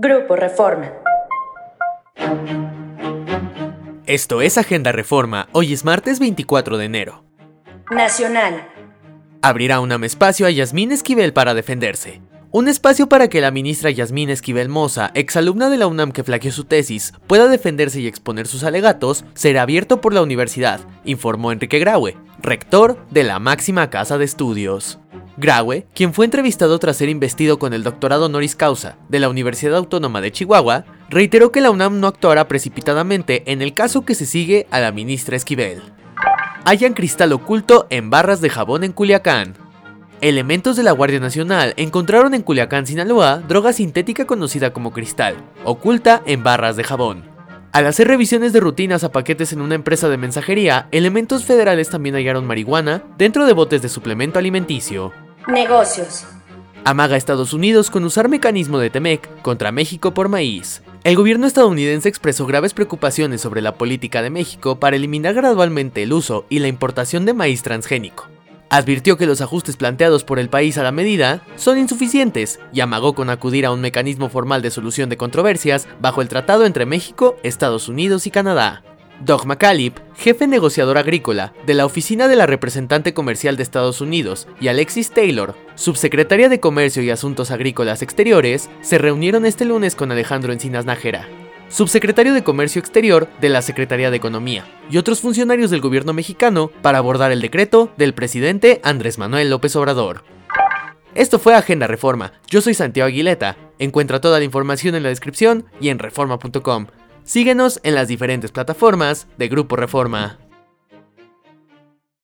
Grupo Reforma. Esto es Agenda Reforma. Hoy es martes 24 de enero. Nacional. Abrirá un espacio a Yasmín Esquivel para defenderse. Un espacio para que la ministra Yasmín Esquivel Moza, exalumna de la UNAM que flaqueó su tesis, pueda defenderse y exponer sus alegatos, será abierto por la universidad, informó Enrique Graue, rector de la máxima casa de estudios. Graue, quien fue entrevistado tras ser investido con el doctorado honoris causa de la Universidad Autónoma de Chihuahua, reiteró que la UNAM no actuará precipitadamente en el caso que se sigue a la ministra Esquivel. Hayan cristal oculto en barras de jabón en Culiacán. Elementos de la Guardia Nacional encontraron en Culiacán, Sinaloa, droga sintética conocida como cristal, oculta en barras de jabón. Al hacer revisiones de rutinas a paquetes en una empresa de mensajería, elementos federales también hallaron marihuana dentro de botes de suplemento alimenticio. Negocios. Amaga Estados Unidos con usar mecanismo de TEMEC contra México por maíz. El gobierno estadounidense expresó graves preocupaciones sobre la política de México para eliminar gradualmente el uso y la importación de maíz transgénico. Advirtió que los ajustes planteados por el país a la medida son insuficientes y amagó con acudir a un mecanismo formal de solución de controversias bajo el tratado entre México, Estados Unidos y Canadá. Doug McCallip, jefe negociador agrícola de la Oficina de la Representante Comercial de Estados Unidos, y Alexis Taylor, subsecretaria de Comercio y Asuntos Agrícolas Exteriores, se reunieron este lunes con Alejandro Encinas Nájera, subsecretario de Comercio Exterior de la Secretaría de Economía, y otros funcionarios del gobierno mexicano para abordar el decreto del presidente Andrés Manuel López Obrador. Esto fue Agenda Reforma. Yo soy Santiago Aguileta. Encuentra toda la información en la descripción y en reforma.com. Síguenos en las diferentes plataformas de Grupo Reforma.